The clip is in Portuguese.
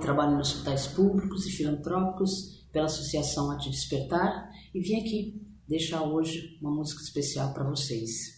Trabalho em hospitais públicos e filantrópicos pela Associação Arte Despertar e vim aqui deixar hoje uma música especial para vocês.